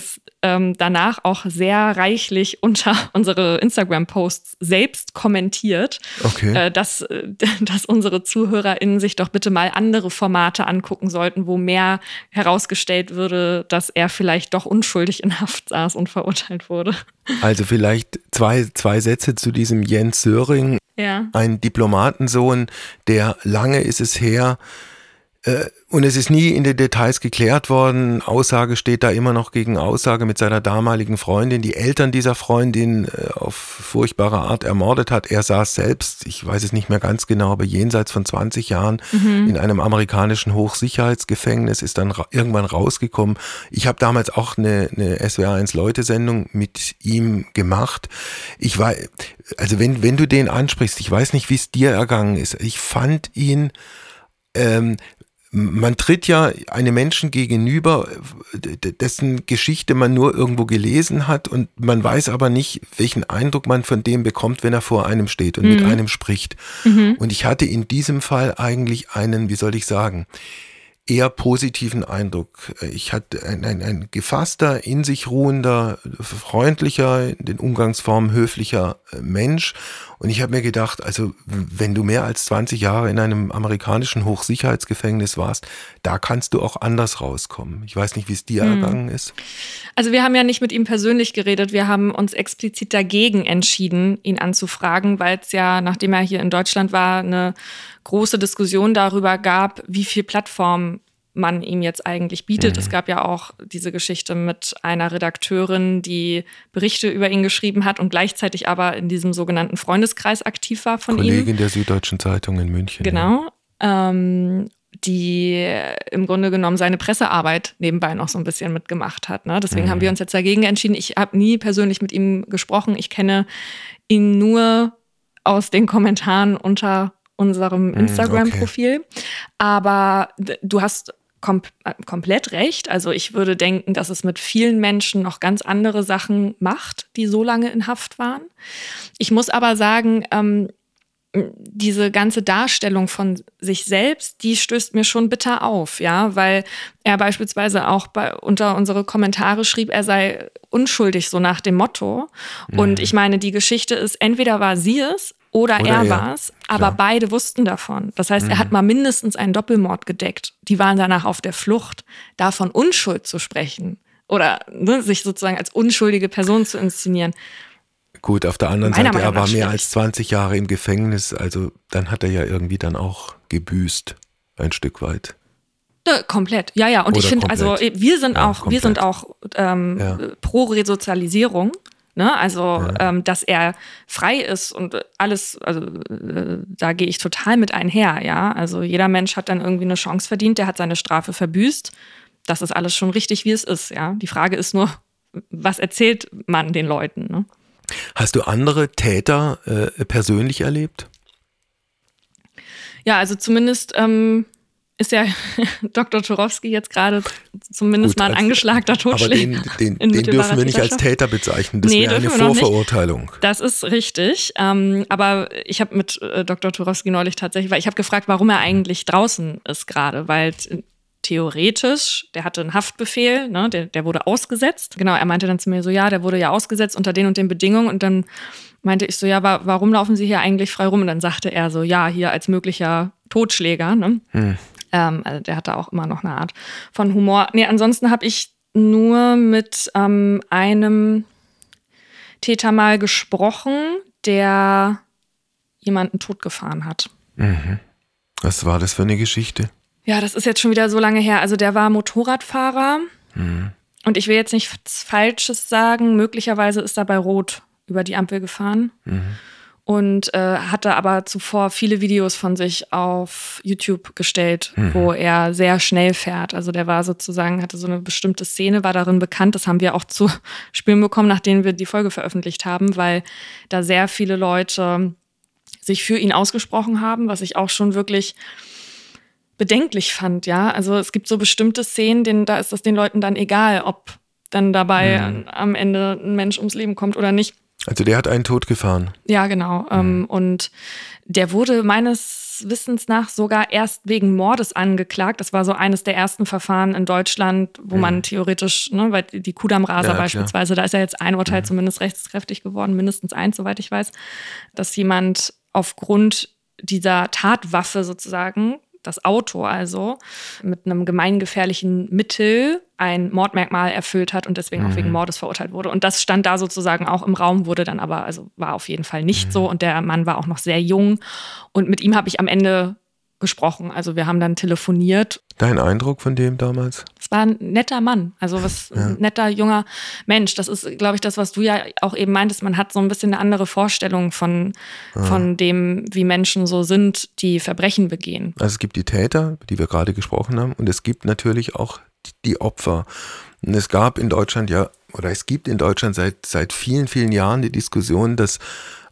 ähm, danach auch sehr reichlich unter unsere Instagram-Posts selbst kommentiert, okay. äh, dass, dass unsere ZuhörerInnen sich doch bitte mal andere Formate angucken sollten, wo mehr herausgestellt würde, dass er vielleicht doch unschuldig in Haft saß und verurteilt wurde. Also vielleicht zwei, zwei Sätze zu diesem Jens Söring. Ja. Ein Diplomatensohn, der lange ist es her, und es ist nie in den Details geklärt worden. Aussage steht da immer noch gegen Aussage mit seiner damaligen Freundin, die Eltern dieser Freundin äh, auf furchtbare Art ermordet hat. Er saß selbst, ich weiß es nicht mehr ganz genau, aber jenseits von 20 Jahren mhm. in einem amerikanischen Hochsicherheitsgefängnis, ist dann ra irgendwann rausgekommen. Ich habe damals auch eine, eine SWR1-Leute-Sendung mit ihm gemacht. Ich war, also wenn, wenn du den ansprichst, ich weiß nicht, wie es dir ergangen ist. Ich fand ihn ähm, man tritt ja einem Menschen gegenüber, dessen Geschichte man nur irgendwo gelesen hat und man weiß aber nicht, welchen Eindruck man von dem bekommt, wenn er vor einem steht und mhm. mit einem spricht. Mhm. Und ich hatte in diesem Fall eigentlich einen, wie soll ich sagen, eher positiven Eindruck. Ich hatte ein, ein, ein gefasster, in sich ruhender, freundlicher, in den Umgangsformen höflicher äh, Mensch. Und ich habe mir gedacht, also wenn du mehr als 20 Jahre in einem amerikanischen Hochsicherheitsgefängnis warst, da kannst du auch anders rauskommen. Ich weiß nicht, wie es dir hm. ergangen ist. Also wir haben ja nicht mit ihm persönlich geredet, wir haben uns explizit dagegen entschieden, ihn anzufragen, weil es ja, nachdem er hier in Deutschland war, eine große Diskussion darüber gab, wie viel Plattform man ihm jetzt eigentlich bietet. Mhm. Es gab ja auch diese Geschichte mit einer Redakteurin, die Berichte über ihn geschrieben hat und gleichzeitig aber in diesem sogenannten Freundeskreis aktiv war von Kollegin ihm. Kollegin der Süddeutschen Zeitung in München. Genau. Ja. Ähm, die im Grunde genommen seine Pressearbeit nebenbei noch so ein bisschen mitgemacht hat. Ne? Deswegen mhm. haben wir uns jetzt dagegen entschieden. Ich habe nie persönlich mit ihm gesprochen. Ich kenne ihn nur aus den Kommentaren unter unserem mhm, Instagram-Profil. Okay. Aber du hast kom äh, komplett recht. Also ich würde denken, dass es mit vielen Menschen noch ganz andere Sachen macht, die so lange in Haft waren. Ich muss aber sagen, ähm, diese ganze Darstellung von sich selbst, die stößt mir schon bitter auf, ja, weil er beispielsweise auch bei, unter unsere Kommentare schrieb, er sei unschuldig, so nach dem Motto. Mhm. Und ich meine, die Geschichte ist, entweder war sie es oder, oder er war es, aber beide wussten davon. Das heißt, mhm. er hat mal mindestens einen Doppelmord gedeckt. Die waren danach auf der Flucht. Davon Unschuld zu sprechen oder ne, sich sozusagen als unschuldige Person zu inszenieren. Gut, auf der anderen Seite, er war mehr als 20 Jahre im Gefängnis, also dann hat er ja irgendwie dann auch gebüßt, ein Stück weit. Ja, komplett, ja, ja. Und Oder ich finde, also wir sind ja, auch, komplett. wir sind auch ähm, ja. pro Resozialisierung. Ne? Also, ja. ähm, dass er frei ist und alles, also äh, da gehe ich total mit einher, ja. Also jeder Mensch hat dann irgendwie eine Chance verdient, der hat seine Strafe verbüßt. Das ist alles schon richtig, wie es ist, ja. Die Frage ist nur, was erzählt man den Leuten? Ne? Hast du andere Täter äh, persönlich erlebt? Ja, also zumindest ähm, ist ja Dr. Turowski jetzt gerade zumindest Gut, mal ein angeschlagter Totschläger. Aber den, den, den dürfen wir nicht als Täter bezeichnen. Das nee, wäre eine Vorverurteilung. Das ist richtig. Ähm, aber ich habe mit äh, Dr. Turowski neulich tatsächlich, weil ich habe gefragt, warum er eigentlich draußen ist gerade, weil theoretisch, der hatte einen Haftbefehl, ne, der, der wurde ausgesetzt. Genau, er meinte dann zu mir so, ja, der wurde ja ausgesetzt unter den und den Bedingungen und dann meinte ich so, ja, wa warum laufen Sie hier eigentlich frei rum? Und dann sagte er so, ja, hier als möglicher Totschläger. Ne? Hm. Ähm, also der hatte auch immer noch eine Art von Humor. Nee, ansonsten habe ich nur mit ähm, einem Täter mal gesprochen, der jemanden totgefahren hat. Mhm. Was war das für eine Geschichte? Ja, das ist jetzt schon wieder so lange her. Also der war Motorradfahrer. Mhm. Und ich will jetzt nichts Falsches sagen. Möglicherweise ist er bei Rot über die Ampel gefahren. Mhm und äh, hatte aber zuvor viele Videos von sich auf YouTube gestellt, mhm. wo er sehr schnell fährt. Also der war sozusagen, hatte so eine bestimmte Szene, war darin bekannt. Das haben wir auch zu spüren bekommen, nachdem wir die Folge veröffentlicht haben, weil da sehr viele Leute sich für ihn ausgesprochen haben, was ich auch schon wirklich bedenklich fand, ja. Also es gibt so bestimmte Szenen, denen, da ist das den Leuten dann egal, ob dann dabei mhm. am Ende ein Mensch ums Leben kommt oder nicht. Also der hat einen Tod gefahren. Ja, genau. Mhm. und der wurde meines Wissens nach sogar erst wegen Mordes angeklagt. Das war so eines der ersten Verfahren in Deutschland, wo mhm. man theoretisch, ne, weil die Kudamraser ja, beispielsweise, klar. da ist ja jetzt ein Urteil mhm. zumindest rechtskräftig geworden, mindestens eins, soweit ich weiß, dass jemand aufgrund dieser Tatwaffe sozusagen das Auto also mit einem gemeingefährlichen Mittel ein Mordmerkmal erfüllt hat und deswegen mhm. auch wegen mhm. Mordes verurteilt wurde. Und das stand da sozusagen auch im Raum, wurde dann aber, also war auf jeden Fall nicht mhm. so. Und der Mann war auch noch sehr jung. Und mit ihm habe ich am Ende gesprochen. Also wir haben dann telefoniert. Dein Eindruck von dem damals? Es war ein netter Mann, also was ja. ein netter junger Mensch. Das ist, glaube ich, das, was du ja auch eben meintest. Man hat so ein bisschen eine andere Vorstellung von, ja. von dem, wie Menschen so sind, die Verbrechen begehen. Also es gibt die Täter, die wir gerade gesprochen haben, und es gibt natürlich auch die Opfer. Und es gab in Deutschland ja, oder es gibt in Deutschland seit, seit vielen, vielen Jahren die Diskussion, dass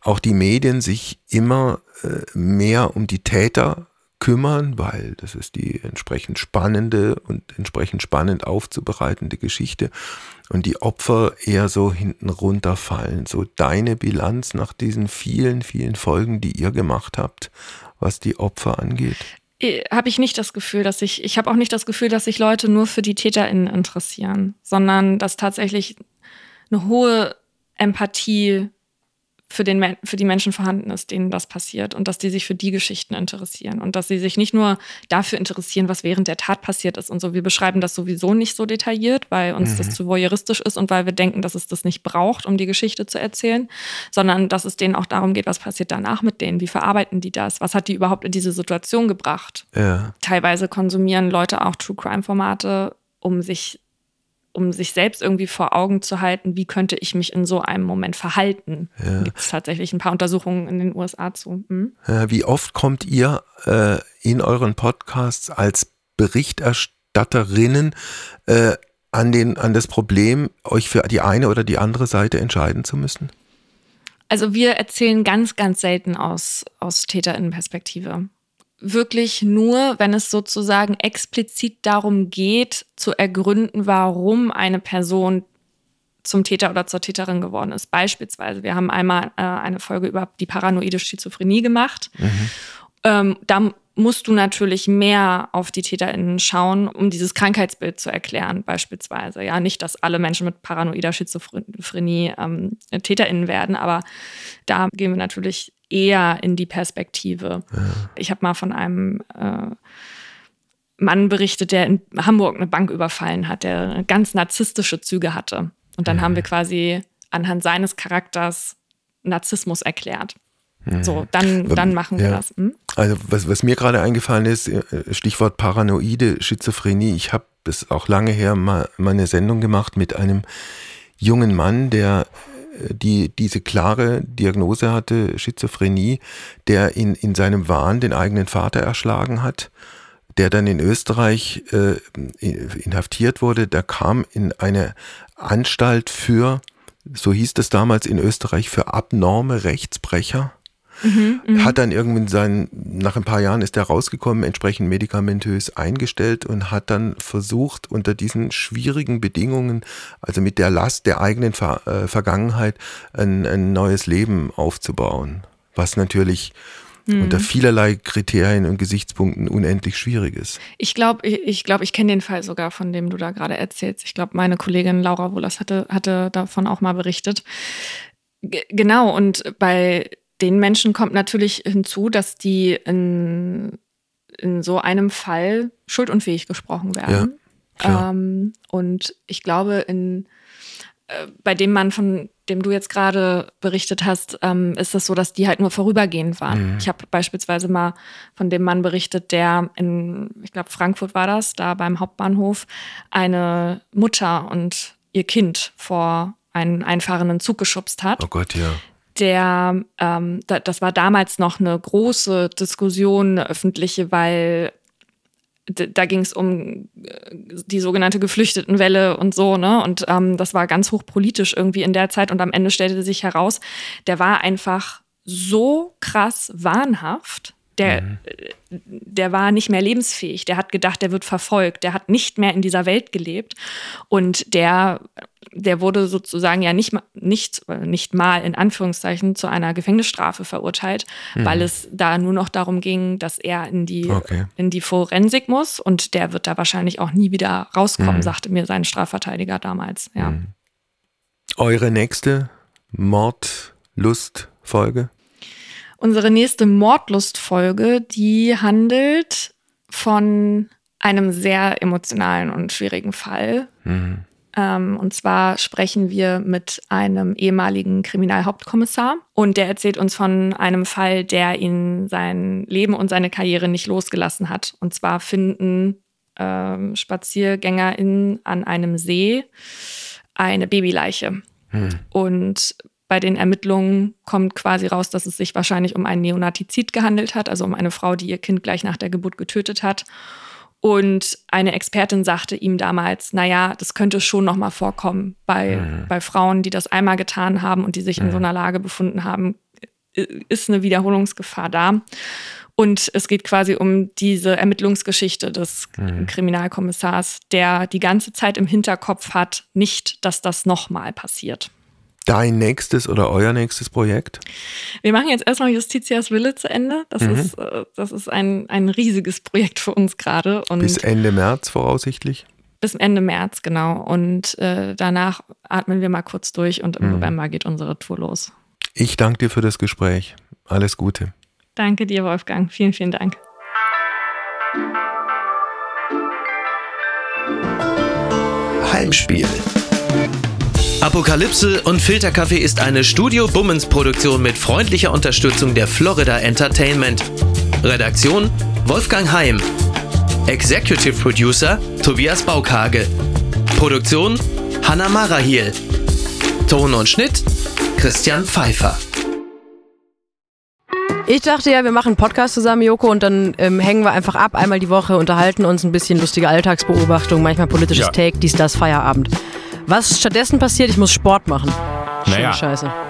auch die Medien sich immer äh, mehr um die Täter kümmern, weil das ist die entsprechend spannende und entsprechend spannend aufzubereitende Geschichte und die Opfer eher so hinten runterfallen. So deine Bilanz nach diesen vielen, vielen Folgen, die ihr gemacht habt, was die Opfer angeht? Äh, habe ich nicht das Gefühl, dass ich, ich habe auch nicht das Gefühl, dass sich Leute nur für die TäterInnen interessieren, sondern dass tatsächlich eine hohe Empathie für, den, für die Menschen vorhanden ist, denen das passiert und dass die sich für die Geschichten interessieren und dass sie sich nicht nur dafür interessieren, was während der Tat passiert ist und so. Wir beschreiben das sowieso nicht so detailliert, weil uns mhm. das zu voyeuristisch ist und weil wir denken, dass es das nicht braucht, um die Geschichte zu erzählen, sondern dass es denen auch darum geht, was passiert danach mit denen, wie verarbeiten die das, was hat die überhaupt in diese Situation gebracht. Ja. Teilweise konsumieren Leute auch True Crime Formate, um sich um sich selbst irgendwie vor Augen zu halten, wie könnte ich mich in so einem Moment verhalten. Ja. Gibt es tatsächlich ein paar Untersuchungen in den USA zu. Hm? wie oft kommt ihr äh, in euren Podcasts als Berichterstatterinnen äh, an, den, an das Problem, euch für die eine oder die andere Seite entscheiden zu müssen? Also wir erzählen ganz, ganz selten aus, aus Täterinnenperspektive wirklich nur, wenn es sozusagen explizit darum geht, zu ergründen, warum eine Person zum Täter oder zur Täterin geworden ist. Beispielsweise, wir haben einmal äh, eine Folge über die paranoide Schizophrenie gemacht. Mhm. Ähm, da musst du natürlich mehr auf die TäterInnen schauen, um dieses Krankheitsbild zu erklären, beispielsweise. Ja, nicht, dass alle Menschen mit paranoider Schizophrenie ähm, TäterInnen werden, aber da gehen wir natürlich eher in die Perspektive. Ja. Ich habe mal von einem äh, Mann berichtet, der in Hamburg eine Bank überfallen hat, der ganz narzisstische Züge hatte. Und dann ja. haben wir quasi anhand seines Charakters Narzissmus erklärt. So, dann, dann machen wir ja. das. Hm? Also was, was mir gerade eingefallen ist, äh, Stichwort paranoide Schizophrenie. Ich habe das auch lange her mal, mal eine Sendung gemacht mit einem jungen Mann, der die diese klare Diagnose hatte, Schizophrenie, der in, in seinem Wahn den eigenen Vater erschlagen hat, der dann in Österreich äh, inhaftiert wurde. Der kam in eine Anstalt für, so hieß es damals in Österreich, für abnorme Rechtsbrecher. Mhm, mhm, hat dann irgendwann sein, nach ein paar Jahren ist er rausgekommen, entsprechend medikamentös eingestellt und hat dann versucht, unter diesen schwierigen Bedingungen, also mit der Last der eigenen Ver äh, Vergangenheit, ein, ein neues Leben aufzubauen. Was natürlich mhm. unter vielerlei Kriterien und Gesichtspunkten unendlich schwierig ist. Ich glaube, ich, ich, glaub, ich kenne den Fall sogar, von dem du da gerade erzählst. Ich glaube, meine Kollegin Laura Wohlers hatte, hatte davon auch mal berichtet. G genau, und bei den Menschen kommt natürlich hinzu, dass die in, in so einem Fall schuldunfähig gesprochen werden. Ja, ähm, und ich glaube, in, äh, bei dem Mann, von dem du jetzt gerade berichtet hast, ähm, ist es so, dass die halt nur vorübergehend waren. Mhm. Ich habe beispielsweise mal von dem Mann berichtet, der in, ich glaube, Frankfurt war das, da beim Hauptbahnhof, eine Mutter und ihr Kind vor einen einfahrenden Zug geschubst hat. Oh Gott, ja der, ähm, da, das war damals noch eine große Diskussion, eine öffentliche, weil da ging es um äh, die sogenannte Geflüchtetenwelle und so, ne? Und ähm, das war ganz hochpolitisch irgendwie in der Zeit. Und am Ende stellte sich heraus, der war einfach so krass wahnhaft, der, mhm. der war nicht mehr lebensfähig. Der hat gedacht, der wird verfolgt. Der hat nicht mehr in dieser Welt gelebt. Und der, der wurde sozusagen ja nicht, nicht, nicht mal in Anführungszeichen zu einer Gefängnisstrafe verurteilt, mhm. weil es da nur noch darum ging, dass er in die, okay. in die Forensik muss. Und der wird da wahrscheinlich auch nie wieder rauskommen, mhm. sagte mir sein Strafverteidiger damals. Ja. Mhm. Eure nächste Mordlustfolge? Unsere nächste Mordlustfolge, die handelt von einem sehr emotionalen und schwierigen Fall. Mhm. Ähm, und zwar sprechen wir mit einem ehemaligen Kriminalhauptkommissar und der erzählt uns von einem Fall, der ihn sein Leben und seine Karriere nicht losgelassen hat. Und zwar finden ähm, SpaziergängerInnen an einem See eine Babyleiche. Mhm. Und bei den Ermittlungen kommt quasi raus, dass es sich wahrscheinlich um einen Neonatizid gehandelt hat, also um eine Frau, die ihr Kind gleich nach der Geburt getötet hat. Und eine Expertin sagte ihm damals, naja, das könnte schon noch mal vorkommen bei, mhm. bei Frauen, die das einmal getan haben und die sich mhm. in so einer Lage befunden haben, ist eine Wiederholungsgefahr da. Und es geht quasi um diese Ermittlungsgeschichte des mhm. Kriminalkommissars, der die ganze Zeit im Hinterkopf hat, nicht, dass das nochmal passiert. Dein nächstes oder euer nächstes Projekt? Wir machen jetzt erstmal Justitias Wille zu Ende. Das mhm. ist, äh, das ist ein, ein riesiges Projekt für uns gerade. Bis Ende März voraussichtlich? Bis Ende März, genau. Und äh, danach atmen wir mal kurz durch und im mhm. November geht unsere Tour los. Ich danke dir für das Gespräch. Alles Gute. Danke dir, Wolfgang. Vielen, vielen Dank. Heimspiel. Apokalypse und Filterkaffee ist eine Studio Bummens Produktion mit freundlicher Unterstützung der Florida Entertainment. Redaktion Wolfgang Heim. Executive Producer Tobias Baukage. Produktion Hanna Marahiel. Ton und Schnitt Christian Pfeiffer. Ich dachte ja, wir machen einen Podcast zusammen, Joko, und dann ähm, hängen wir einfach ab, einmal die Woche, unterhalten uns ein bisschen lustige Alltagsbeobachtung, manchmal politisches ja. Take, dies, das, Feierabend. Was stattdessen passiert, ich muss Sport machen. Naja, Scheiße.